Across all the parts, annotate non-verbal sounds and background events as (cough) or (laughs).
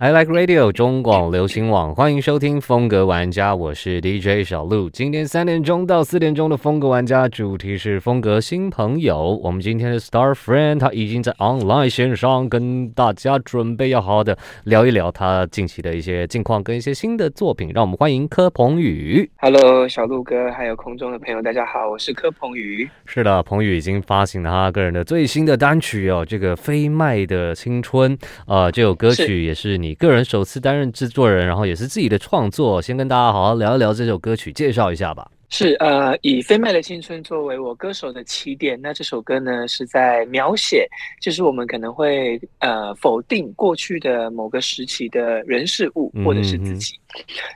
I like radio 中广流行网，欢迎收听风格玩家，我是 DJ 小鹿。今天三点钟到四点钟的风格玩家主题是风格新朋友。我们今天的 Star Friend 他已经在 online 线上跟大家准备要好好的聊一聊他近期的一些近况跟一些新的作品。让我们欢迎柯鹏宇。Hello，小鹿哥，还有空中的朋友，大家好，我是柯鹏宇。是的，鹏宇已经发行了他个人的最新的单曲哦，这个飞麦的青春呃，这首歌曲也是你。你个人首次担任制作人，然后也是自己的创作，先跟大家好好聊一聊这首歌曲，介绍一下吧。是呃，以飞麦的青春作为我歌手的起点，那这首歌呢是在描写，就是我们可能会呃否定过去的某个时期的人事物或者是自己，嗯、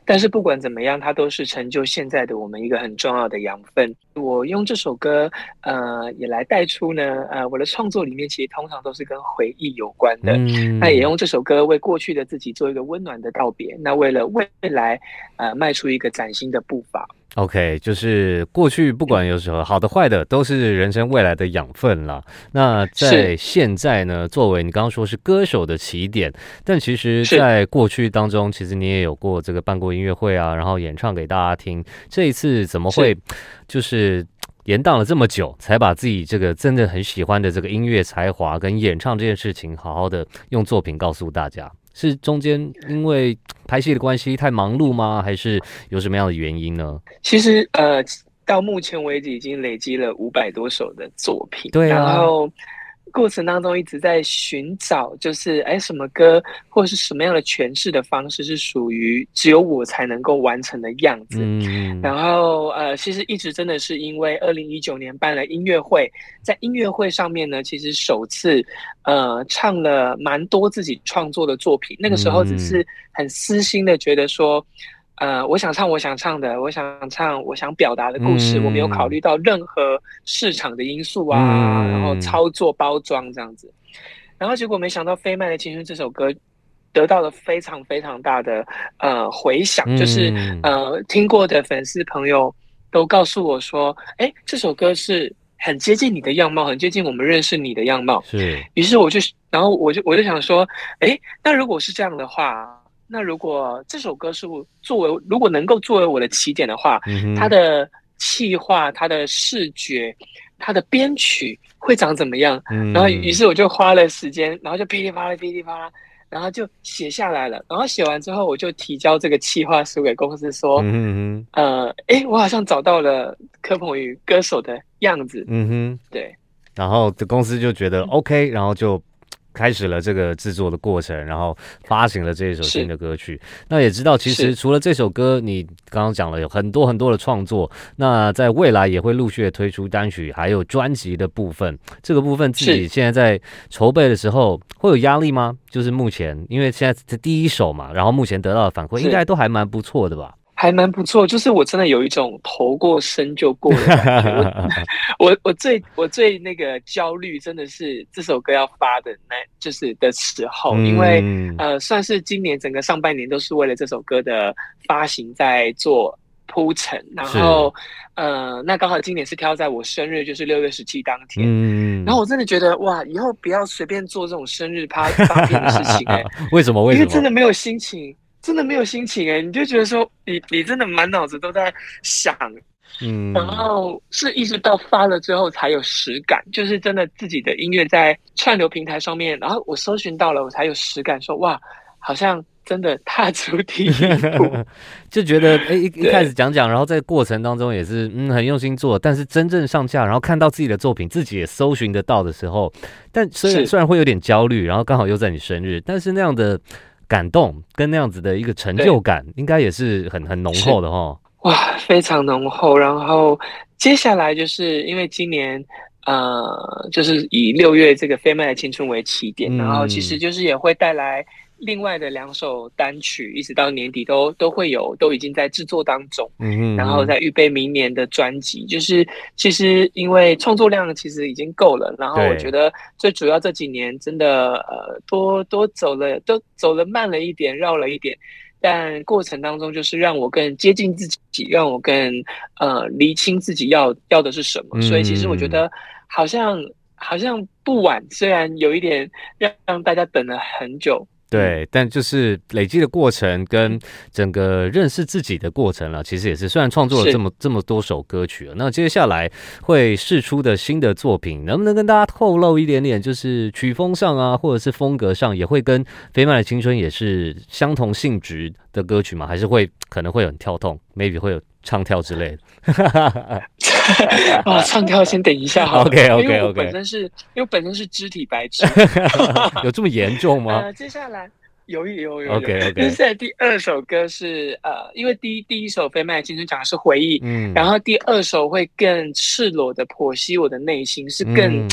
但是不管怎么样，它都是成就现在的我们一个很重要的养分。我用这首歌呃也来带出呢呃我的创作里面其实通常都是跟回忆有关的，嗯、那也用这首歌为过去的自己做一个温暖的道别，那为了未来呃迈出一个崭新的步伐。OK，就是过去不管有什么好的坏的，都是人生未来的养分了。那在现在呢，作为你刚刚说是歌手的起点，但其实在过去当中，其实你也有过这个办过音乐会啊，然后演唱给大家听。这一次怎么会就是延宕了这么久，才把自己这个真的很喜欢的这个音乐才华跟演唱这件事情，好好的用作品告诉大家？是中间因为拍戏的关系太忙碌吗？还是有什么样的原因呢？其实呃，到目前为止已经累积了五百多首的作品，对啊，然后。过程当中一直在寻找，就是哎，什么歌或者是什么样的诠释的方式是属于只有我才能够完成的样子。嗯，然后呃，其实一直真的是因为二零一九年办了音乐会，在音乐会上面呢，其实首次呃唱了蛮多自己创作的作品。那个时候只是很私心的觉得说。呃，我想唱我想唱的，我想唱我想表达的故事，嗯、我没有考虑到任何市场的因素啊，嗯、然后操作包装这样子，然后结果没想到《飞麦的青春》这首歌得到了非常非常大的呃回响，嗯、就是呃听过的粉丝朋友都告诉我说，哎，这首歌是很接近你的样貌，很接近我们认识你的样貌。是，于是我就然后我就我就想说，哎，那如果是这样的话。那如果这首歌是我作为，如果能够作为我的起点的话，嗯、哼它的企划、它的视觉、它的编曲会长怎么样？嗯、然后，于是我就花了时间，然后就噼里啪啦、噼里啪啦，然后就写下来了。然后写完之后，我就提交这个企划书给公司说：“嗯哼呃，诶，我好像找到了柯鹏宇歌手的样子。”嗯哼，对。然后的公司就觉得 OK，然后就。开始了这个制作的过程，然后发行了这一首新的歌曲。那也知道，其实除了这首歌，你刚刚讲了有很多很多的创作。那在未来也会陆续的推出单曲，还有专辑的部分。这个部分自己现在在筹备的时候会有压力吗？就是目前，因为现在是第一首嘛，然后目前得到的反馈应该都还蛮不错的吧。还蛮不错，就是我真的有一种头过身就过的感觉。我 (laughs) 我我最我最那个焦虑，真的是这首歌要发的那，就是的时候，因为呃，算是今年整个上半年都是为了这首歌的发行在做铺陈，然后呃，那刚好今年是挑在我生日，就是六月十七当天，然后我真的觉得哇，以后不要随便做这种生日趴发片的事情哎，(laughs) 为什么？为什么？因为真的没有心情。真的没有心情哎，你就觉得说你你真的满脑子都在想，嗯，然后是一直到发了之后才有实感，就是真的自己的音乐在串流平台上面，然后我搜寻到了，我才有实感说，说哇，好像真的踏出第一步，(laughs) 就觉得哎一 (laughs) 一开始讲讲，然后在过程当中也是嗯很用心做，但是真正上架，然后看到自己的作品，自己也搜寻得到的时候，但虽然虽然会有点焦虑，然后刚好又在你生日，但是那样的。感动跟那样子的一个成就感，应该也是很很浓厚的哈。哇，非常浓厚。然后接下来就是因为今年，呃，就是以六月这个飞麦的青春为起点，嗯、然后其实就是也会带来。另外的两首单曲，一直到年底都都会有，都已经在制作当中。嗯然后在预备明年的专辑。就是其实因为创作量其实已经够了，然后我觉得最主要这几年真的呃多多走了，都走了慢了一点，绕了一点，但过程当中就是让我更接近自己，让我更呃厘清自己要要的是什么。嗯、所以其实我觉得好像好像不晚，虽然有一点让让大家等了很久。对，但就是累积的过程跟整个认识自己的过程了，其实也是虽然创作了这么这么多首歌曲了，那接下来会试出的新的作品，能不能跟大家透露一点点？就是曲风上啊，或者是风格上，也会跟《飞曼的青春》也是相同性质的歌曲吗？还是会可能会很跳痛，maybe 会有唱跳之类的？啊，(laughs) 唱跳先等一下好，OK OK OK。因为我本身是因为本身是肢体白痴，(laughs) 有这么严重吗？呃，接下来有有有有，OK OK。接下来第二首歌是呃，因为第一第一首《飞麦的青春》讲的是回忆，嗯，然后第二首会更赤裸的剖析我的内心，是更、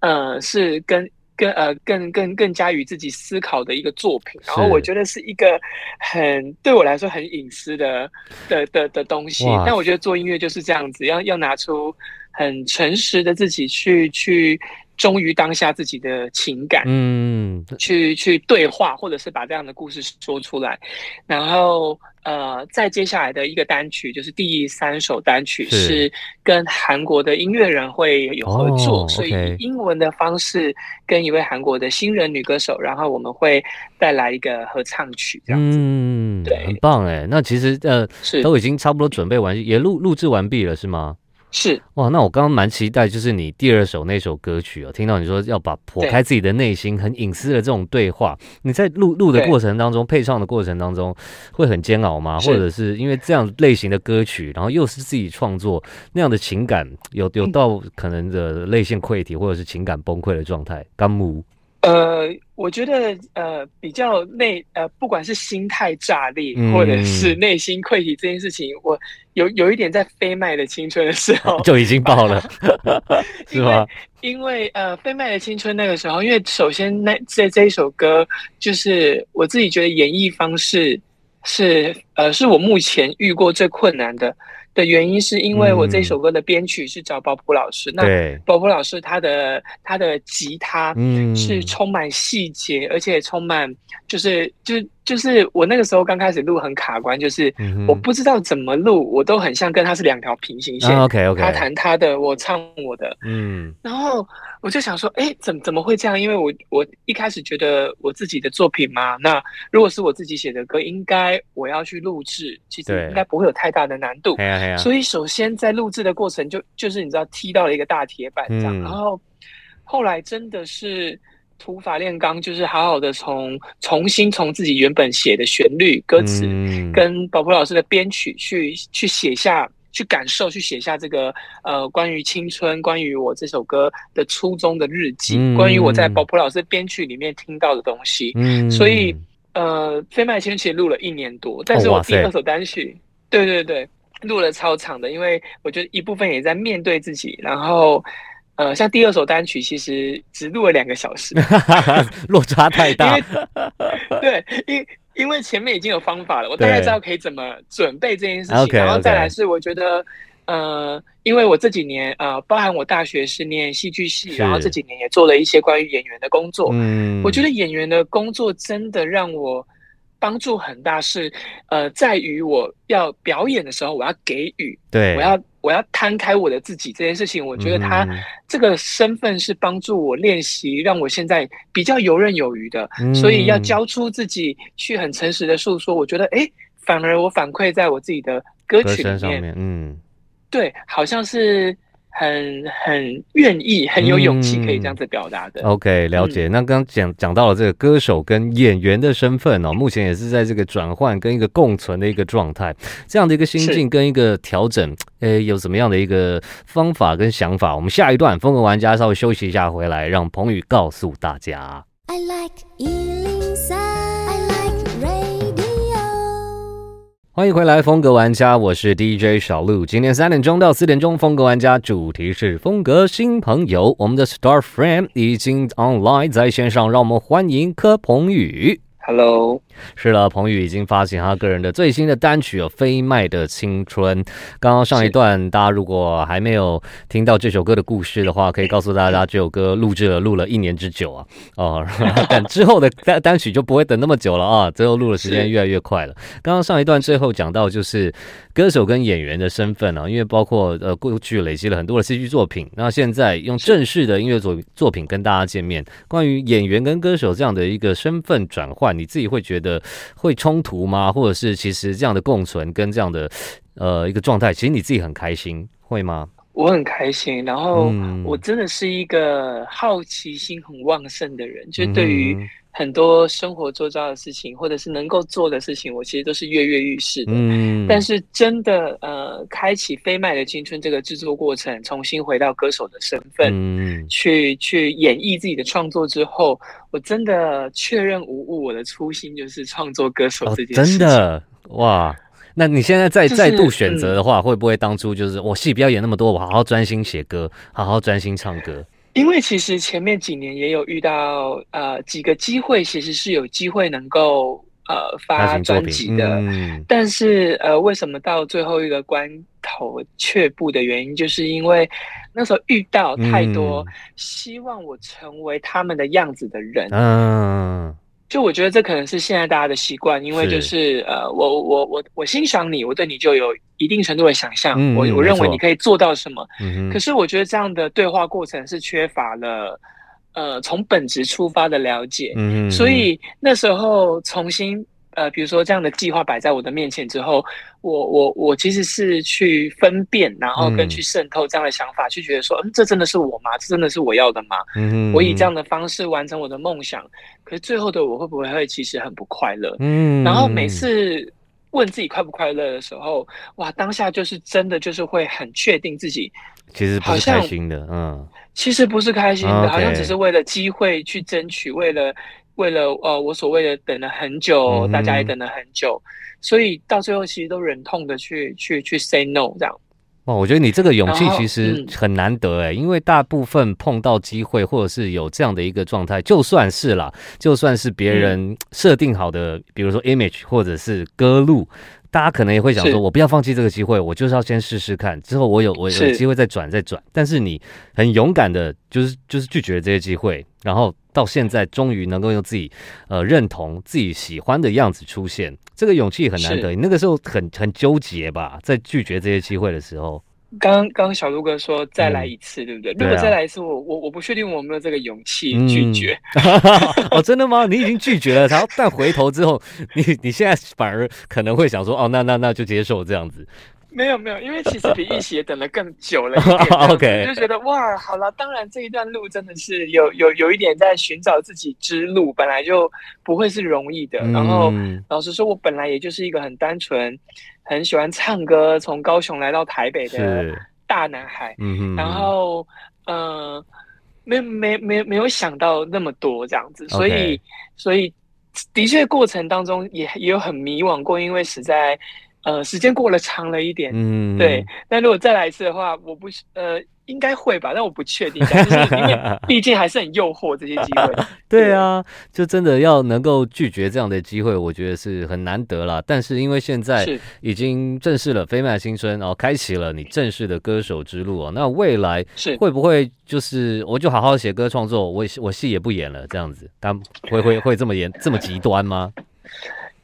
嗯、呃是跟。更呃更更更加于自己思考的一个作品，然后我觉得是一个很对我来说很隐私的的的的东西。但我觉得做音乐就是这样子，要要拿出很诚实的自己去去忠于当下自己的情感，嗯，去去对话，或者是把这样的故事说出来，然后。呃，再接下来的一个单曲就是第三首单曲，是跟韩国的音乐人会有合作，所以以英文的方式跟一位韩国的新人女歌手，然后我们会带来一个合唱曲，这样子，嗯，对，很棒哎。那其实呃，是都已经差不多准备完，也录录制完毕了，是吗？是哇，那我刚刚蛮期待，就是你第二首那首歌曲哦，听到你说要把剖开自己的内心、很隐私的这种对话，你在录录的过程当中、配唱的过程当中，会很煎熬吗？或者是因为这样类型的歌曲，然后又是自己创作那样的情感，有有到可能的泪腺溃体或者是情感崩溃的状态？干木。呃，我觉得呃比较内呃，不管是心态炸裂，或者是内心溃体这件事情，嗯、我有有一点在飞麦的青春的时候 (laughs) 就已经爆了，(laughs) 是吗？因为呃，飞麦的青春那个时候，因为首先那这这一首歌，就是我自己觉得演绎方式是呃，是我目前遇过最困难的。的原因是因为我这首歌的编曲是找保普老师，嗯、那保普老师他的他的吉他是充满细节，嗯、而且充满就是就就是我那个时候刚开始录很卡关，就是我不知道怎么录，我都很像跟他是两条平行线。OK OK，他弹他的，我唱我的。嗯，然后我就想说，哎、欸，怎么怎么会这样？因为我我一开始觉得我自己的作品嘛，那如果是我自己写的歌，应该我要去录制，其实应该不会有太大的难度。所以，首先在录制的过程就就是你知道踢到了一个大铁板这样，嗯、然后后来真的是土法炼钢，就是好好的从重新从自己原本写的旋律、歌词，嗯、跟保卜老师的编曲去去写下去感受，去写下这个呃关于青春、关于我这首歌的初衷的日记，嗯、关于我在保卜老师编曲里面听到的东西。嗯、所以呃，飞麦青春其实录了一年多，但是我第二首单曲，哦、对对对。录了超长的，因为我觉得一部分也在面对自己，然后，呃，像第二首单曲其实只录了两个小时，(laughs) 落差太大。对，因因为前面已经有方法了，我大概知道可以怎么准备这件事情，对然后再来是我觉得.呃，因为我这几年呃，包含我大学是念戏剧系，然后这几年也做了一些关于演员的工作，嗯，我觉得演员的工作真的让我。帮助很大是，呃，在于我要表演的时候，我要给予，对，我要我要摊开我的自己这件事情，我觉得他这个身份是帮助我练习，让我现在比较游刃有余的，嗯、所以要交出自己去很诚实的诉说，我觉得，哎，反而我反馈在我自己的歌曲里面，嗯，对，好像是。很很愿意，很有勇气，可以这样子表达的。嗯、OK，了解。嗯、那刚刚讲讲到了这个歌手跟演员的身份哦，目前也是在这个转换跟一个共存的一个状态，这样的一个心境跟一个调整，诶、欸，有什么样的一个方法跟想法？我们下一段风格玩家稍微休息一下，回来让彭宇告诉大家。I like 欢迎回来，风格玩家，我是 DJ 小鹿。今天三点钟到四点钟，风格玩家主题是风格新朋友。我们的 Star Frame 已经 online 在线上，让我们欢迎柯鹏宇。Hello，是了，彭宇已经发行他个人的最新的单曲《飞麦的青春》。刚刚上一段，大家如果还没有听到这首歌的故事的话，可以告诉大家，这首歌录制了录了一年之久啊！哦，(laughs) 但之后的单单曲就不会等那么久了啊，最后录的时间越来越快了。刚刚上一段最后讲到，就是歌手跟演员的身份啊，因为包括呃过去累积了很多的戏剧作品，那现在用正式的音乐作作品跟大家见面。关于演员跟歌手这样的一个身份转换，你自己会觉得？会冲突吗？或者是其实这样的共存跟这样的呃一个状态，其实你自己很开心，会吗？我很开心，然后我真的是一个好奇心很旺盛的人，嗯、就对于。很多生活周遭的事情，或者是能够做的事情，我其实都是跃跃欲试的。嗯，但是真的，呃，开启《飞麦的青春》这个制作过程，重新回到歌手的身份，嗯，去去演绎自己的创作之后，我真的确认无误，我的初心就是创作歌手这件事情。哦，真的哇！那你现在再、就是、再度选择的话，会不会当初就是我戏不要演那么多，我好好专心写歌，好好专心唱歌？因为其实前面几年也有遇到呃几个机会，其实是有机会能够呃发专辑的，嗯、但是呃为什么到最后一个关头却步的原因，就是因为那时候遇到太多希望我成为他们的样子的人。嗯。就我觉得这可能是现在大家的习惯，因为就是，是呃，我我我我欣赏你，我对你就有一定程度的想象，嗯、我我认为你可以做到什么。嗯、可是我觉得这样的对话过程是缺乏了，呃，从本质出发的了解。嗯、所以那时候重新。呃，比如说这样的计划摆在我的面前之后，我我我其实是去分辨，然后跟去渗透这样的想法，嗯、去觉得说，嗯，这真的是我吗？这真的是我要的吗？嗯，我以这样的方式完成我的梦想，可是最后的我会不会会其实很不快乐？嗯，然后每次问自己快不快乐的时候，哇，当下就是真的就是会很确定自己其实不是开心的，嗯，其实不是开心的，嗯、好像只是为了机会去争取，为了。为了呃，我所谓的等了很久，嗯、大家也等了很久，所以到最后其实都忍痛的去去去 say no 这样。哦，我觉得你这个勇气其实很难得哎，嗯、因为大部分碰到机会或者是有这样的一个状态，就算是啦，就算是别人设定好的，嗯、比如说 image 或者是歌路。大家可能也会想说，我不要放弃这个机会，我就是要先试试看，之后我有我有机会再转再转。但是你很勇敢的，就是就是拒绝了这些机会，然后到现在终于能够用自己呃认同自己喜欢的样子出现，这个勇气很难得。你那个时候很很纠结吧，在拒绝这些机会的时候。刚刚小鹿哥说再来一次，嗯、对不对？如果再来一次，我我我不确定我有没有这个勇气拒绝。嗯、(laughs) (laughs) 哦，真的吗？你已经拒绝了，然后但回头之后，你你现在反而可能会想说，哦，那那那就接受这样子。(laughs) 没有没有，因为其实比一起也等了更久了。(laughs) OK，就觉得哇，好了，当然这一段路真的是有有有一点在寻找自己之路，本来就不会是容易的。嗯、然后老实说，我本来也就是一个很单纯。很喜欢唱歌，从高雄来到台北的大男孩，然后，嗯、呃，没没没没有想到那么多这样子，所以.所以的确过程当中也也有很迷惘过，因为实在，呃，时间过了长了一点，嗯，对。但如果再来一次的话，我不，呃。应该会吧，但我不确定。就是因为 (laughs) 毕竟还是很诱惑这些机会。(laughs) 对啊，就真的要能够拒绝这样的机会，我觉得是很难得啦。但是因为现在已经正式了《飞麦青春》，然后开启了你正式的歌手之路哦。那未来是会不会就是我就好好写歌创作，我我戏也不演了这样子？但会会会这么严这么极端吗？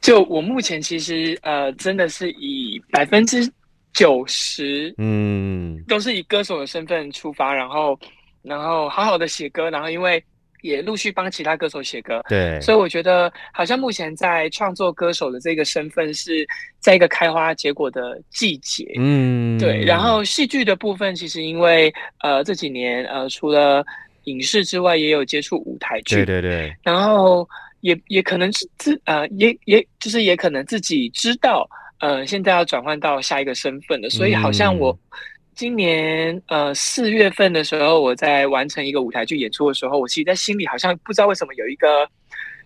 就我目前其实呃，真的是以百分之。九十，嗯，都是以歌手的身份出发，然后，然后好好的写歌，然后因为也陆续帮其他歌手写歌，对，所以我觉得好像目前在创作歌手的这个身份是在一个开花结果的季节，嗯，对。然后戏剧的部分，其实因为呃这几年呃除了影视之外，也有接触舞台剧，对对对，然后也也可能是自呃也也就是也可能自己知道。呃，现在要转换到下一个身份了，所以好像我今年呃四月份的时候，我在完成一个舞台剧演出的时候，我其实在心里好像不知道为什么有一个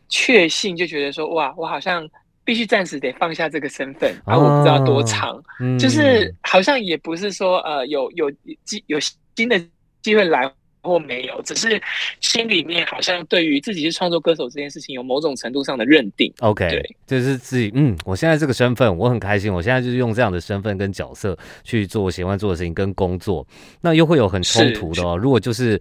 确信，就觉得说哇，我好像必须暂时得放下这个身份，然后我不知道多长，哦。嗯、就是好像也不是说呃有有机有新的机会来，或没有，只是心里面好像对于自己是创作歌手这件事情有某种程度上的认定。OK，对，就是自己，嗯，我现在这个身份我很开心，我现在就是用这样的身份跟角色去做我喜欢做的事情跟工作，那又会有很冲突的哦。如果就是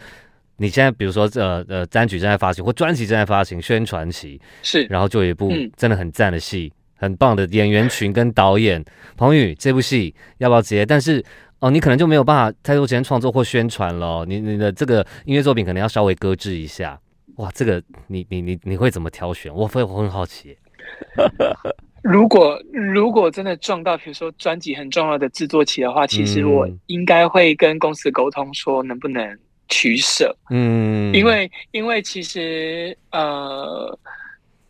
你现在比如说呃呃单曲正在发行或专辑正在发行宣传期，是，然后就有一部真的很赞的戏，嗯、很棒的演员群跟导演彭宇这部戏要不要接？但是。哦，你可能就没有办法太多时间创作或宣传了。你你的这个音乐作品可能要稍微搁置一下。哇，这个你你你你会怎么挑选？我会我很好奇。(laughs) 如果如果真的撞到，比如说专辑很重要的制作期的话，其实我应该会跟公司沟通说能不能取舍。嗯，因为因为其实呃。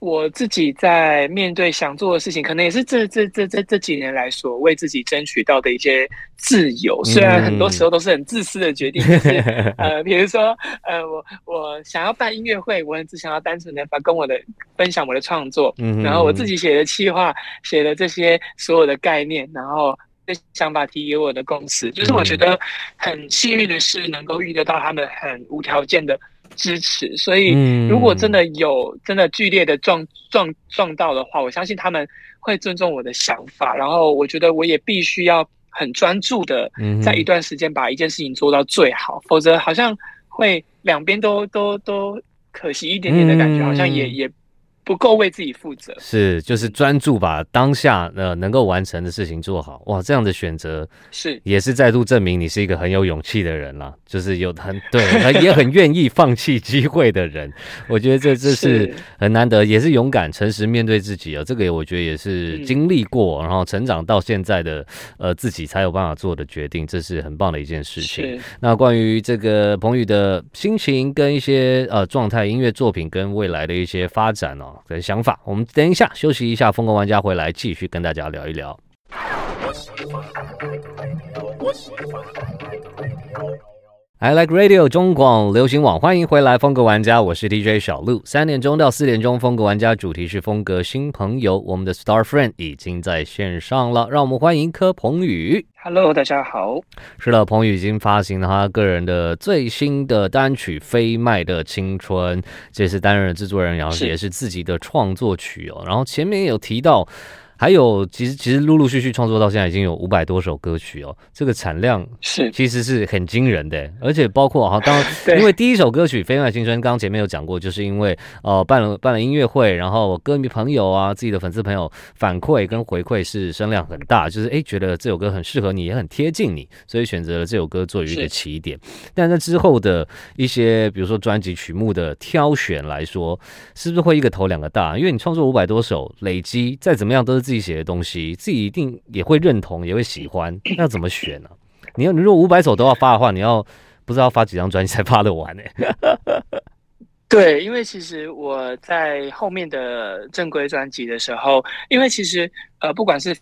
我自己在面对想做的事情，可能也是这这这这这几年来所为自己争取到的一些自由。虽然很多时候都是很自私的决定，就、(laughs) 嗯、是呃，比如说呃，我我想要办音乐会，我只想要单纯的把跟我的分享我的创作，嗯，然后我自己写的企划，写的这些所有的概念，然后这想法提给我的公司，就是我觉得很幸运的是能够遇得到他们很无条件的。支持，所以如果真的有真的剧烈的撞撞撞到的话，我相信他们会尊重我的想法。然后我觉得我也必须要很专注的在一段时间把一件事情做到最好，否则好像会两边都都都可惜一点点的感觉，好像也也。不够为自己负责，是就是专注把当下呃能够完成的事情做好。哇，这样的选择是也是再度证明你是一个很有勇气的人了，就是有很 (laughs) 对，也很愿意放弃机会的人。我觉得这这是很难得，也是勇敢、诚实面对自己啊。这个我觉得也是经历过，然后成长到现在的呃自己才有办法做的决定，这是很棒的一件事情。那关于这个彭宇的心情跟一些呃状态、音乐作品跟未来的一些发展哦。的想法，我们等一下休息一下，疯狂玩家回来继续跟大家聊一聊。I like radio 中广流行网，欢迎回来，风格玩家，我是 DJ 小鹿。三点钟到四点钟，风格玩家主题是风格新朋友，我们的 Star Friend 已经在线上了，让我们欢迎柯鹏宇。Hello，大家好。是的，鹏宇已经发行了他个人的最新的单曲《飞麦的青春》，这是担任制作人，然后也是自己的创作曲哦。然后前面有提到。还有，其实其实陆陆续续创作到现在已经有五百多首歌曲哦，这个产量是其实是很惊人的，而且包括哈，当 (laughs) 然因为第一首歌曲《飞麦青春》刚刚前面有讲过，就是因为呃办了办了音乐会，然后歌迷朋友啊，自己的粉丝朋友反馈跟回馈是声量很大，就是哎觉得这首歌很适合你，也很贴近你，所以选择了这首歌作为一个起点。但在之后的一些比如说专辑曲目的挑选来说，是不是会一个头两个大？因为你创作五百多首，累积再怎么样都是自己写的东西，自己一定也会认同，也会喜欢。(clears throat) 那怎么选呢？你要你如果五百首都要发的话，你要不知道发几张专辑才发得完呢？(laughs) 对，因为其实我在后面的正规专辑的时候，因为其实呃，不管是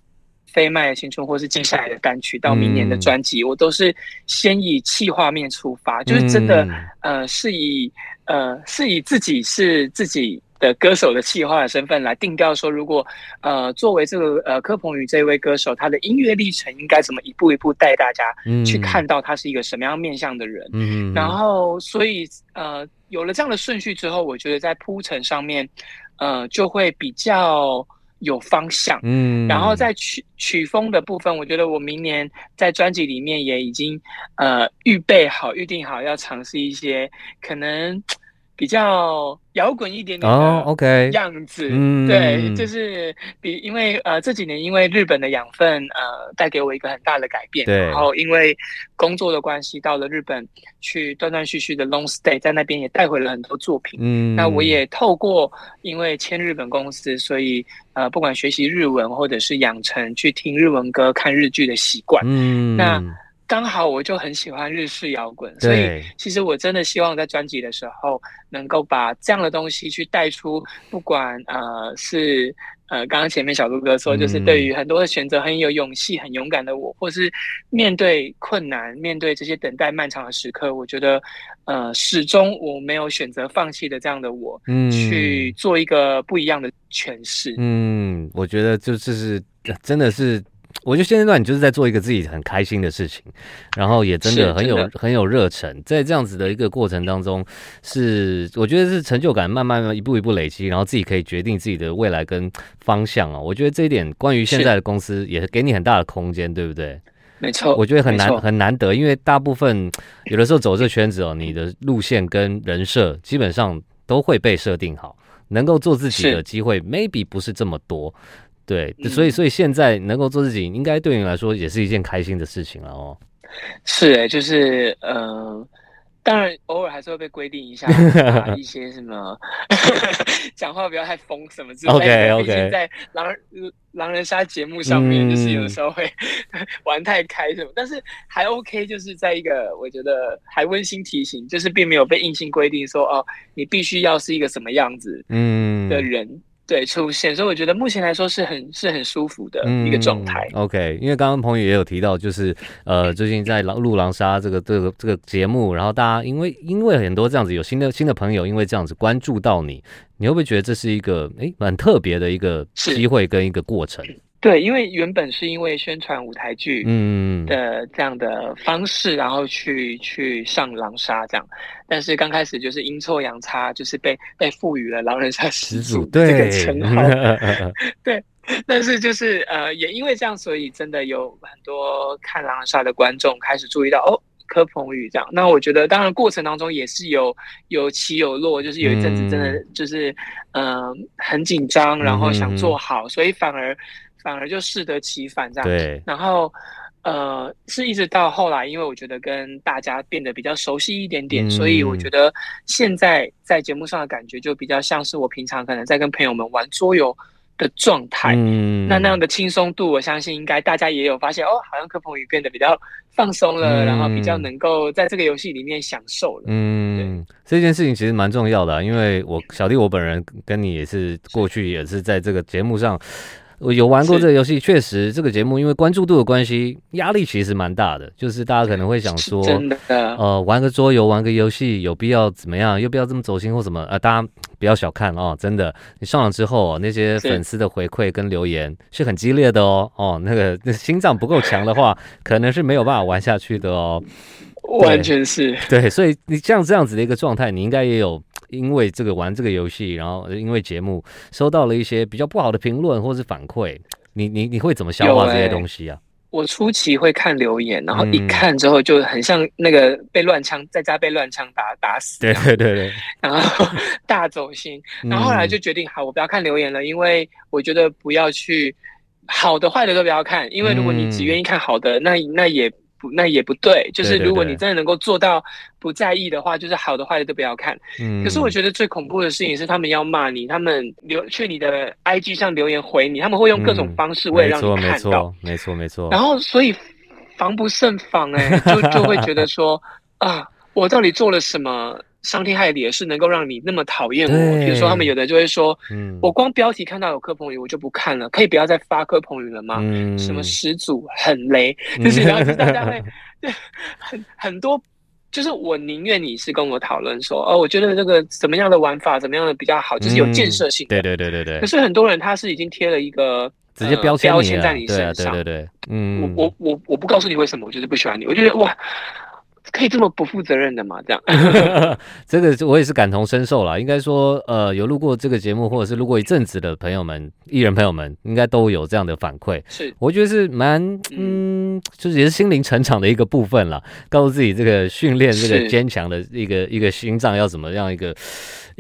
非卖的青春，或是接下来的单曲，到明年的专辑，嗯、我都是先以气画面出发，就是真的、嗯、呃，是以呃，是以自己是自己。的歌手的企划的身份来定调说，如果呃作为这个呃柯鹏宇这位歌手，他的音乐历程应该怎么一步一步带大家去看到他是一个什么样面向的人。嗯，然后所以呃有了这样的顺序之后，我觉得在铺陈上面呃就会比较有方向。嗯，然后在曲曲风的部分，我觉得我明年在专辑里面也已经呃预备好、预定好要尝试一些可能。比较摇滚一点点的样子，oh, 对，就是比因为呃这几年因为日本的养分呃带给我一个很大的改变，对，然后因为工作的关系到了日本去断断续续的 long stay，在那边也带回了很多作品，嗯，那我也透过因为签日本公司，所以呃不管学习日文或者是养成去听日文歌、看日剧的习惯，嗯，那。刚好我就很喜欢日式摇滚，所以其实我真的希望在专辑的时候能够把这样的东西去带出，不管呃是呃刚刚前面小鹿哥说，就是对于很多的选择很有勇气、很勇敢的我，或是面对困难、面对这些等待漫长的时刻，我觉得呃始终我没有选择放弃的这样的我，嗯，去做一个不一样的诠释。嗯，我觉得就这是真的是。我觉得现阶段你就是在做一个自己很开心的事情，然后也真的很有很有热忱，在这样子的一个过程当中，是我觉得是成就感慢慢一步一步累积，然后自己可以决定自己的未来跟方向啊。我觉得这一点关于现在的公司也是给你很大的空间，对不对？没错，我觉得很难很难得，因为大部分有的时候走这圈子哦，你的路线跟人设基本上都会被设定好，能够做自己的机会 maybe 不是这么多，对，所以所以现在能够做自己，应该对你来说也是一件开心的事情了哦。是哎，就是嗯。呃当然，偶尔还是会被规定一下一些什么，(laughs) 讲话不要太疯什么之类的。OK OK。在狼狼人杀节目上面，就是有时候会 (laughs) 玩太开什么，嗯、但是还 OK，就是在一个我觉得还温馨提醒，就是并没有被硬性规定说哦，你必须要是一个什么样子嗯的人。嗯对，出现，所以我觉得目前来说是很是很舒服的一个状态。嗯、OK，因为刚刚朋友也有提到，就是呃，最近在狼录狼杀这个这个这个节目，然后大家因为因为很多这样子有新的新的朋友，因为这样子关注到你，你会不会觉得这是一个诶蛮特别的一个机会跟一个过程？对，因为原本是因为宣传舞台剧嗯的这样的方式，嗯、然后去去上狼杀这样，但是刚开始就是阴错阳差，就是被被赋予了狼人杀始祖这个称号。(laughs) (laughs) 对，但是就是呃，也因为这样，所以真的有很多看狼人杀的观众开始注意到哦，柯鹏宇这样。那我觉得，当然过程当中也是有有起有落，就是有一阵子真的就是嗯、呃、很紧张，然后想做好，嗯、所以反而。反而就适得其反这样，对。然后，呃，是一直到后来，因为我觉得跟大家变得比较熟悉一点点，嗯、所以我觉得现在在节目上的感觉就比较像是我平常可能在跟朋友们玩桌游的状态。嗯。那那样的轻松度，我相信应该大家也有发现哦，好像柯鹏宇变得比较放松了，嗯、然后比较能够在这个游戏里面享受了。嗯，对这件事情其实蛮重要的、啊，因为我小弟我本人跟你也是过去也是在这个节目上。我有玩过这个游戏，确实这个节目因为关注度的关系，压力其实蛮大的。就是大家可能会想说，真的，呃，玩个桌游，玩个游戏，有必要怎么样？又不要这么走心或什么？啊、呃，大家不要小看哦，真的，你上了之后，那些粉丝的回馈跟留言是很激烈的哦。哦，那个那心脏不够强的话，(laughs) 可能是没有办法玩下去的哦。完全是对，所以你像这样子的一个状态，你应该也有。因为这个玩这个游戏，然后因为节目收到了一些比较不好的评论或是反馈，你你你会怎么消化这些东西啊？我初期会看留言，然后一看之后就很像那个被乱枪在家被乱枪打打死，对对对对，(laughs) 然后大走心，然后后来就决定好，我不要看留言了，因为我觉得不要去好的坏的都不要看，因为如果你只愿意看好的，那那也。不，那也不对。就是如果你真的能够做到不在意的话，就是好的坏的都不要看。嗯。可是我觉得最恐怖的事情是，他们要骂你，他们留去你的 IG 上留言回你，他们会用各种方式为了让你看到。没错，没错，没错。然后，所以防不胜防哎、欸，就就会觉得说 (laughs) 啊，我到底做了什么？伤天害理的事能够让你那么讨厌我？比如说，他们有的就会说，嗯，我光标题看到有柯鹏宇，我就不看了，可以不要再发柯鹏宇了吗？嗯，什么始祖很雷，就是然后大家会 (laughs) 很很多，就是我宁愿你是跟我讨论说，哦，我觉得这个怎么样的玩法，怎么样的比较好，就是有建设性的。对对对对对。可是很多人他是已经贴了一个直接标签在你身上，对对对，嗯，我我我我不告诉你为什么，我就是不喜欢你，我觉得哇。可以这么不负责任的吗？这样，(laughs) (laughs) 这个我也是感同身受啦。应该说，呃，有录过这个节目，或者是录过一阵子的朋友们，艺人朋友们，应该都有这样的反馈。是，我觉得是蛮，嗯，就是也是心灵成长的一个部分啦。告诉自己，这个训练这个坚强的一个一个心脏要怎么样一个。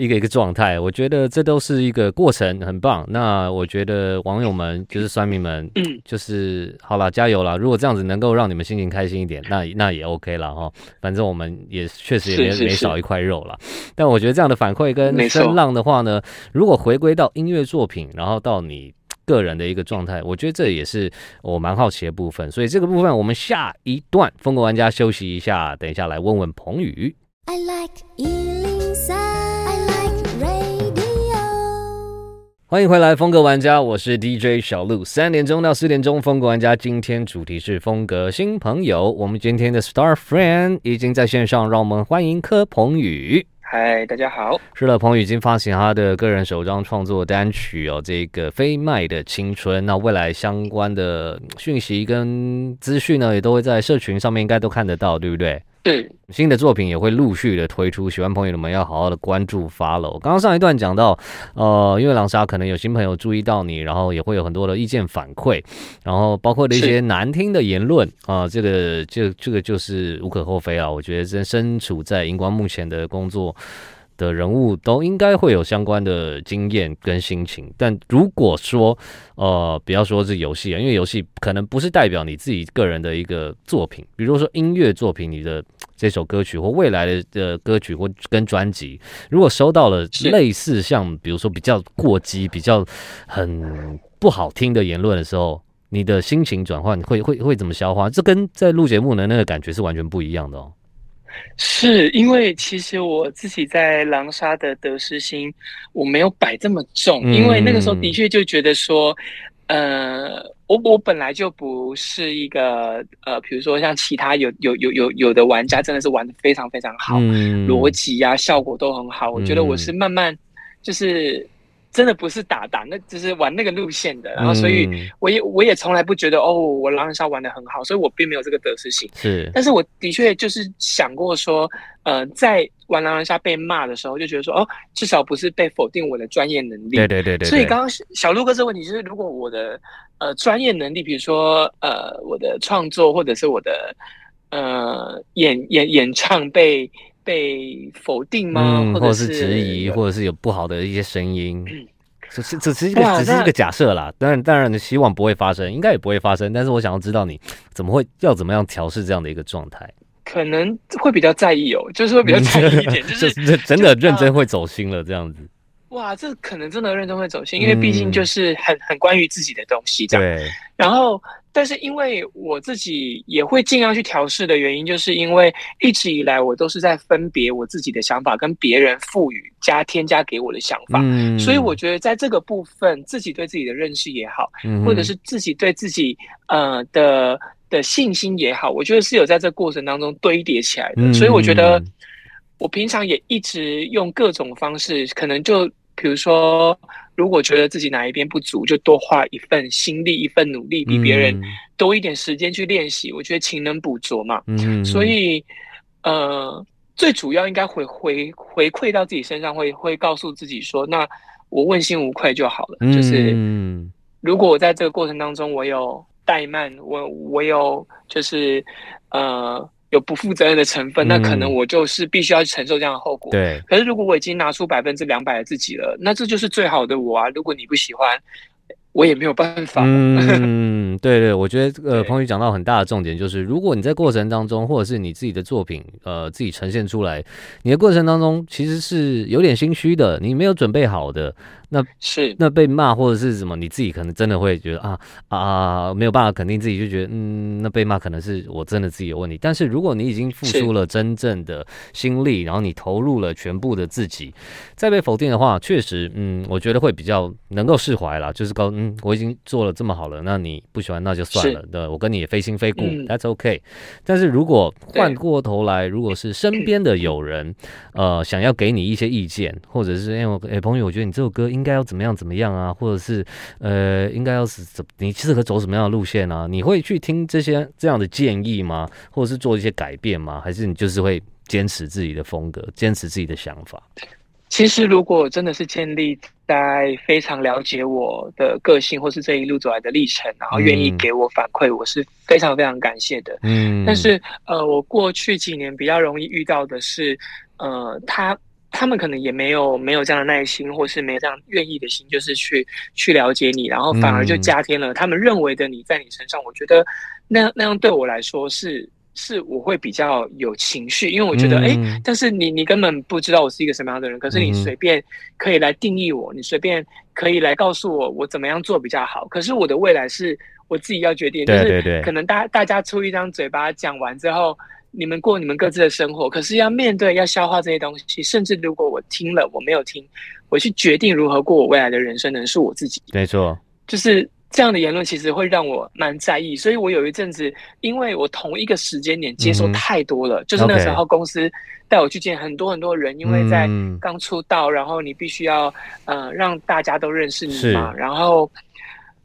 一个一个状态，我觉得这都是一个过程，很棒。那我觉得网友们就是酸民们，嗯，就是好了，加油了。如果这样子能够让你们心情开心一点，那那也 OK 了哈。反正我们也确实也没没少一块肉了。但我觉得这样的反馈跟声浪的话呢，如果回归到音乐作品，然后到你个人的一个状态，我觉得这也是我蛮好奇的部分。所以这个部分我们下一段疯狂玩家休息一下，等一下来问问彭宇。I like 欢迎回来，风格玩家，我是 DJ 小鹿。三点钟到四点钟，风格玩家今天主题是风格新朋友。我们今天的 Star Friend 已经在线上，让我们欢迎柯鹏宇。嗨，大家好。是的，鹏宇已经发行他的个人首张创作单曲哦，这个飞麦的青春。那未来相关的讯息跟资讯呢，也都会在社群上面应该都看得到，对不对？对，新的作品也会陆续的推出，喜欢朋友们要好好的关注 follow。刚刚上一段讲到，呃，因为狼杀可能有新朋友注意到你，然后也会有很多的意见反馈，然后包括的一些难听的言论啊、呃，这个这这个就是无可厚非啊。我觉得真身处在荧光幕前的工作。的人物都应该会有相关的经验跟心情，但如果说，呃，不要说是游戏啊，因为游戏可能不是代表你自己个人的一个作品，比如说音乐作品，你的这首歌曲或未来的的歌曲或跟专辑，如果收到了类似像比如说比较过激、比较很不好听的言论的时候，你的心情转换会会会怎么消化？这跟在录节目的那个感觉是完全不一样的哦。是因为其实我自己在狼杀的得失心我没有摆这么重，嗯、因为那个时候的确就觉得说，呃，我我本来就不是一个呃，比如说像其他有有有有有的玩家真的是玩的非常非常好，嗯、逻辑呀效果都很好，我觉得我是慢慢就是。真的不是打打，那只是玩那个路线的，然后所以我也我也从来不觉得哦，我狼人杀玩的很好，所以我并没有这个得失心。是，但是我的确就是想过说，呃，在玩狼人杀被骂的时候，就觉得说，哦，至少不是被否定我的专业能力。对对对对。所以刚刚小鹿哥这个问题就是，如果我的呃专业能力，比如说呃我的创作或者是我的呃演演演唱被。被否定吗？嗯、或者是质疑，或者是有不好的一些声音，(clears throat) 只是只是一个只是一个假设啦。当然，当然，希望不会发生，应该也不会发生。但是我想要知道你怎么会要怎么样调试这样的一个状态？可能会比较在意哦，就是会比较在意一点，(laughs) 就是真的认真会走心了这样子。哇，这可能真的认真会走心，因为毕竟就是很很关于自己的东西这样。对，然后。但是因为我自己也会尽量去调试的原因，就是因为一直以来我都是在分别我自己的想法跟别人赋予加添加给我的想法，嗯，所以我觉得在这个部分，自己对自己的认识也好，嗯，或者是自己对自己呃的的信心也好，我觉得是有在这过程当中堆叠起来的，所以我觉得我平常也一直用各种方式，可能就比如说。如果觉得自己哪一边不足，就多花一份心力、一份努力，比别人多一点时间去练习。嗯、我觉得勤能补拙嘛。嗯，所以呃，最主要应该回回回馈到自己身上，会会告诉自己说，那我问心无愧就好了。嗯、就是如果我在这个过程当中，我有怠慢，我我有就是呃。有不负责任的成分，那可能我就是必须要承受这样的后果。对。可是如果我已经拿出百分之两百的自己了，那这就是最好的我啊！如果你不喜欢，我也没有办法。嗯，对对，我觉得呃，彭宇讲到很大的重点就是，如果你在过程当中，或者是你自己的作品呃自己呈现出来，你的过程当中其实是有点心虚的，你没有准备好的。那是那被骂或者是什么，你自己可能真的会觉得啊啊没有办法肯定自己，就觉得嗯，那被骂可能是我真的自己有问题。但是如果你已经付出了真正的心力，然后你投入了全部的自己，再被否定的话，确实嗯，我觉得会比较能够释怀啦。就是告嗯，我已经做了这么好了，那你不喜欢那就算了。对，我跟你也非亲非故，嗯，That's OK。但是如果换过头来，如果是身边的友人呃想要给你一些意见，或者是因为我哎朋友，我觉得你这首歌应应该要怎么样怎么样啊，或者是呃，应该要是怎你适合走什么样的路线啊？你会去听这些这样的建议吗？或者是做一些改变吗？还是你就是会坚持自己的风格，坚持自己的想法？其实，如果真的是建立在非常了解我的个性，或是这一路走来的历程，然后愿意给我反馈，嗯，我是非常非常感谢的。嗯，但是呃，我过去几年比较容易遇到的是，呃，他。他们可能也没有没有这样的耐心，或是没有这样愿意的心，就是去去了解你，然后反而就加添了他们认为的你在你身上。嗯、我觉得那那样对我来说是是我会比较有情绪，因为我觉得哎、嗯，但是你你根本不知道我是一个什么样的人，可是你随便可以来定义我，你随便可以来告诉我我怎么样做比较好。可是我的未来是我自己要决定，就是可能大大家出一张嘴巴讲完之后。你们过你们各自的生活，可是要面对、要消化这些东西，甚至如果我听了，我没有听，我去决定如何过我未来的人生，能是我自己。没错，就是这样的言论其实会让我蛮在意，所以我有一阵子，因为我同一个时间点接受太多了，嗯、就是那时候公司带我去见很多很多人，嗯、因为在刚出道，然后你必须要呃让大家都认识你嘛，然后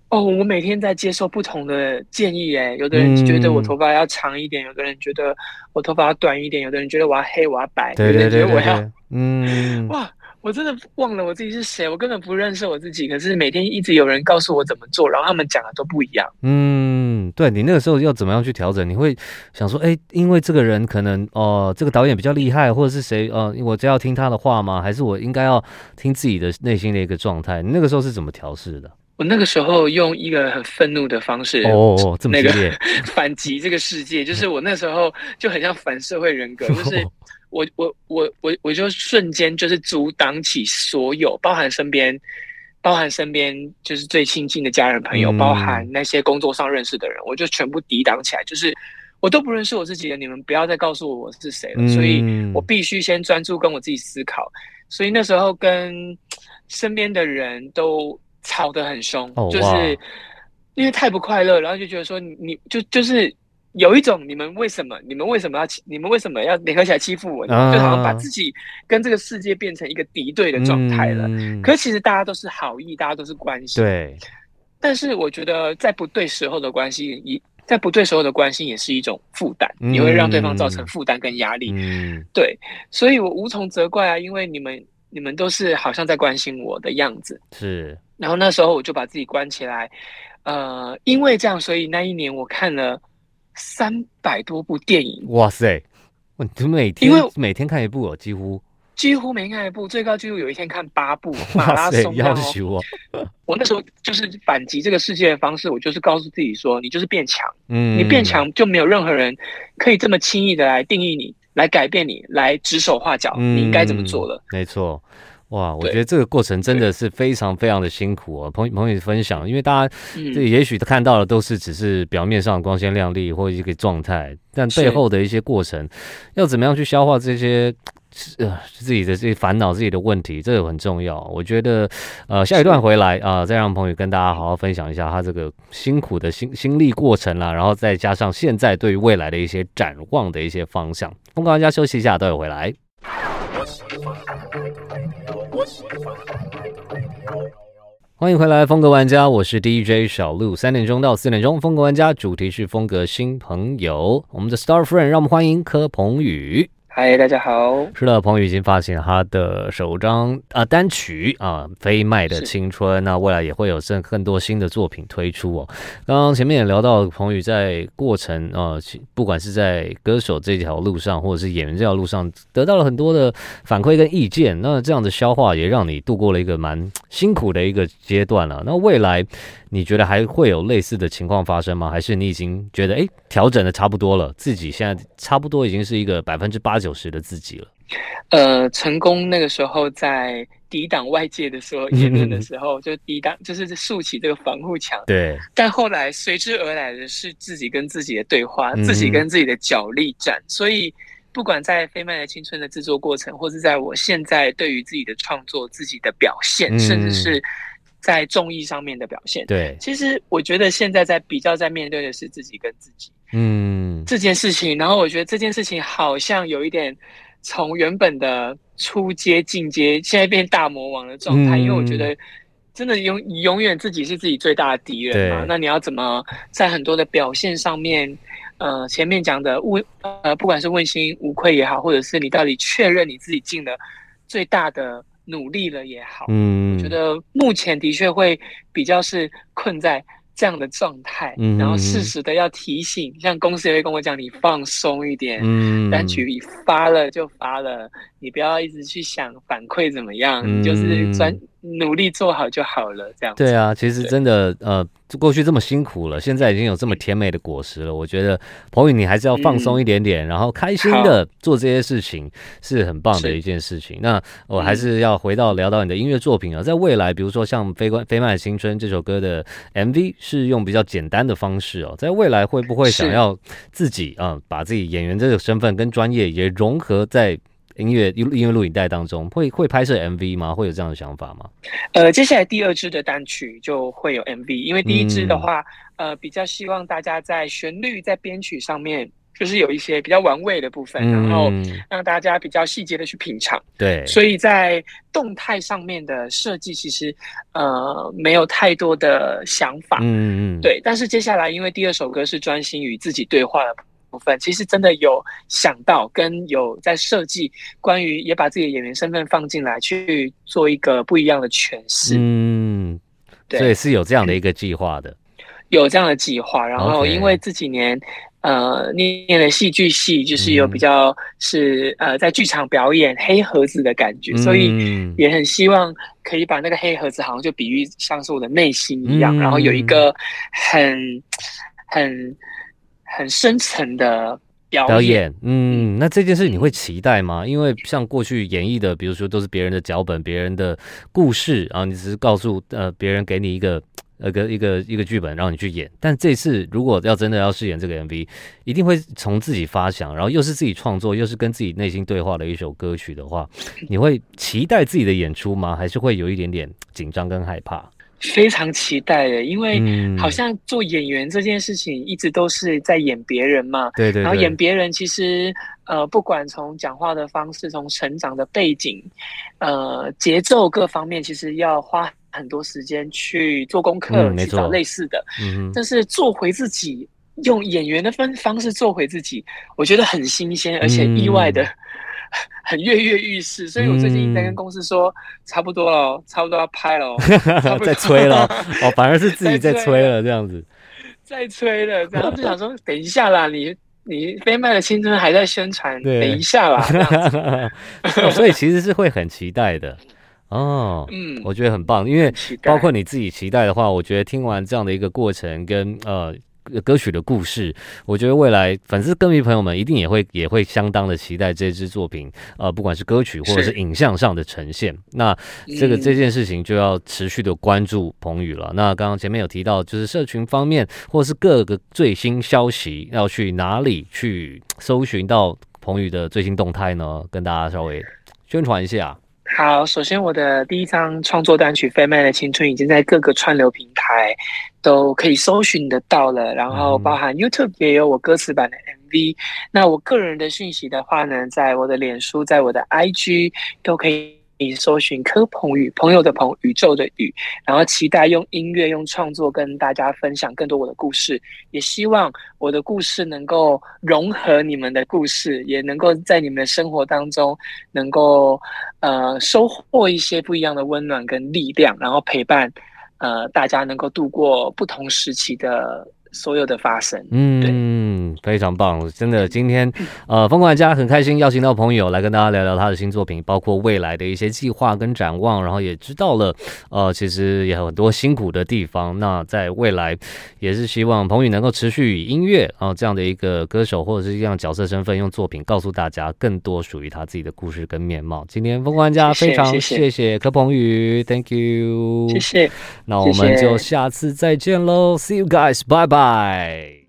哦，我每天在接受不同的建议，哎，有的人觉得我头发要长一点，嗯、有的人觉得我头发要短一点，有的人觉得我要黑我要白，对对对对，有的人觉得我要嗯。(laughs) 哇。我真的忘了我自己是谁，我根本不认识我自己。可是每天一直有人告诉我怎么做，然后他们讲的都不一样。嗯，对，你那个时候要怎么样去调整？你会想说，哎，因为这个人可能哦、呃，这个导演比较厉害，或者是谁？呃，我就要听他的话吗？还是我应该要听自己的内心的一个状态？你那个时候是怎么调试的？我那个时候用一个很愤怒的方式，哦，这么激烈，(laughs) 反击这个世界。就是我那时候就很像反社会人格，就是。(laughs) 我我我我我就瞬间就是阻挡起所有，包含身边，包含身边就是最亲近的家人朋友，嗯、包含那些工作上认识的人，我就全部抵挡起来。就是我都不认识我自己的，你们不要再告诉我我是谁了。嗯、所以我必须先专注跟我自己思考。所以那时候跟身边的人都吵得很凶，哦、就是因为太不快乐，然后就觉得说你你就就是。有一种，你们为什么？你们为什么要欺？你们为什么要联合起来欺负我？啊、就好像把自己跟这个世界变成一个敌对的状态了。嗯、可是其实大家都是好意，大家都是关心。对。但是我觉得，在不对时候的关心，也在不对时候的关心也是一种负担，你、嗯、会让对方造成负担跟压力。嗯。对，所以我无从责怪啊，因为你们你们都是好像在关心我的样子。是。然后那时候我就把自己关起来，呃，因为这样，所以那一年我看了。三百多部电影，哇塞！我每天因为每天看一部哦，几乎几乎每天看一部，最高纪录有一天看八部 (laughs) 马拉松。要求我，(laughs) 我那时候就是反击这个世界的方式，我就是告诉自己说，你就是变强，嗯，你变强就没有任何人可以这么轻易的来定义你，来改变你，来指手画脚，嗯、你应该怎么做了？没错。哇，我觉得这个过程真的是非常非常的辛苦哦。朋朋友分享，因为大家这也许看到的都是只是表面上光鲜亮丽或一个状态，但背后的一些过程，要怎么样去消化这些呃自己的这些烦恼、自己的问题，这个很重要。我觉得呃下一段回来啊、呃，再让朋友跟大家好好分享一下他这个辛苦的心心历过程啦，然后再加上现在对于未来的一些展望的一些方向。疯狗玩家休息一下，待会回来。欢迎回来，风格玩家，我是 DJ 小鹿。三点钟到四点钟，风格玩家主题是风格新朋友，我们的 Star Friend，让我们欢迎柯鹏宇。嗨，大家好。是的，彭宇已经发行了他的首张啊单曲啊《飞麦的青春》，那未来也会有更更多新的作品推出哦。刚刚前面也聊到，彭宇在过程啊，不管是在歌手这条路上，或者是演员这条路上，得到了很多的反馈跟意见。那这样的消化也让你度过了一个蛮辛苦的一个阶段了。那未来。你觉得还会有类似的情况发生吗？还是你已经觉得哎，调整的差不多了，自己现在差不多已经是一个百分之八九十的自己了？呃，成功那个时候在抵挡外界的时候言论的时候，就抵挡就是竖起这个防护墙。对。但后来随之而来的是自己跟自己的对话，嗯、自己跟自己的角力战。所以不管在《飞麦的青春》的制作过程，或是在我现在对于自己的创作、自己的表现，嗯、甚至是。在综艺上面的表现，对，其实我觉得现在在比较在面对的是自己跟自己，嗯，这件事情。然后我觉得这件事情好像有一点从原本的初阶进阶，现在变大魔王的状态。嗯、因为我觉得真的永永远自己是自己最大的敌人嘛。那你要怎么在很多的表现上面，呃，前面讲的问呃，不管是问心无愧也好，或者是你到底确认你自己尽了最大的。努力了也好，嗯，我觉得目前的确会比较是困在这样的状态，嗯，然后适时的要提醒，像公司也会跟我讲，你放松一点，嗯，单曲一发了就发了，你不要一直去想反馈怎么样，嗯，你就是专努力做好就好了，这样。对啊，其实真的，呃。过去这么辛苦了，现在已经有这么甜美的果实了。我觉得彭宇，你还是要放松一点点，嗯、然后开心的做这些事情，是很棒的一件事情。那我还是要回到聊到你的音乐作品啊，在未来，比如说像《飞关飞麦的青春》这首歌的 MV 是用比较简单的方式哦，在未来会不会想要自己啊把自己演员这个身份跟专业也融合在音乐音音乐录影带当中，会会拍摄 MV 吗？会有这样的想法吗？呃，接下来第二支的单曲就会有 MV，因为第一支的话，嗯、呃，比较希望大家在旋律在编曲上面。就是有一些比较玩味的部分，嗯、然后让大家比较细节的去品尝。对，所以在动态上面的设计，其实呃没有太多的想法。嗯嗯，对。但是接下来，因为第二首歌是专心与自己对话的部分，其实真的有想到跟有在设计关于也把自己的演员身份放进来去做一个不一样的诠释。嗯，对，所以是有这样的一个计划的，有这样的计划。然后因为这几年。呃，念的戏剧系，就是有比较是、嗯、呃在剧场表演黑盒子的感觉，嗯、所以也很希望可以把那个黑盒子，好像就比喻像是我的内心一样，嗯、然后有一个很很很深层的表演，表演。嗯，那这件事你会期待吗？因为像过去演绎的，比如说都是别人的脚本、别人的故事，然后你只是告诉呃别人给你一个。呃，个一个一个剧本让你去演，但这次如果要真的要饰演这个 MV，一定会从自己发想，然后又是自己创作，又是跟自己内心对话的一首歌曲的话，你会期待自己的演出吗？还是会有一点点紧张跟害怕？非常期待的，因为好像做演员这件事情一直都是在演别人嘛。对，对对。然后演别人，其实呃，不管从讲话的方式，从成长的背景，呃，节奏各方面，其实要花。很多时间去做功课，嗯、去找类似的，嗯、但是做回自己，用演员的分方式做回自己，我觉得很新鲜，而且意外的、嗯、很跃跃欲试。所以我最近在跟公司说，嗯、差不多了，差不多要拍了，(laughs) 在催了哦，反而是自己在催了，这样子，在催了，然后就想说，等一下啦，你你飞麦的青春还在宣传，等一下啦，(laughs) 所以其实是会很期待的。哦，(laughs) 嗯，我觉得很棒，因为包括你自己期待的话，我觉得听完这样的一个过程跟呃歌曲的故事，我觉得未来粉丝歌迷朋友们一定也会也会相当的期待这支作品，呃，不管是歌曲或者是影像上的呈现。那这个这件事情就要持续的关注彭宇了。嗯、那刚刚前面有提到，就是社群方面或是各个最新消息，要去哪里去搜寻到彭宇的最新动态呢？跟大家稍微宣传一下。好，首先我的第一张创作单曲《飞麦的青春》已经在各个串流平台都可以搜寻得到了，然后包含 YouTube 也有我歌词版的 MV。那我个人的讯息的话呢，在我的脸书，在我的 IG 都可以。你搜寻柯鹏宇，朋友的朋，宇宙的宇，然后期待用音乐、用创作跟大家分享更多我的故事，也希望我的故事能够融合你们的故事，也能够在你们的生活当中能够呃收获一些不一样的温暖跟力量，然后陪伴呃大家能够度过不同时期的。所有的发生，嗯，非常棒，真的，今天，呃，疯狂玩家很开心邀请到朋友来跟大家聊聊他的新作品，包括未来的一些计划跟展望，然后也知道了，呃，其实也有很多辛苦的地方。那在未来，也是希望彭宇能够持续以音乐啊、呃、这样的一个歌手或者是这样角色身份，用作品告诉大家更多属于他自己的故事跟面貌。今天疯狂玩家非常谢谢柯鹏宇，Thank you，谢谢。那我们就下次再见喽，See you guys，bye bye。拜。Bye.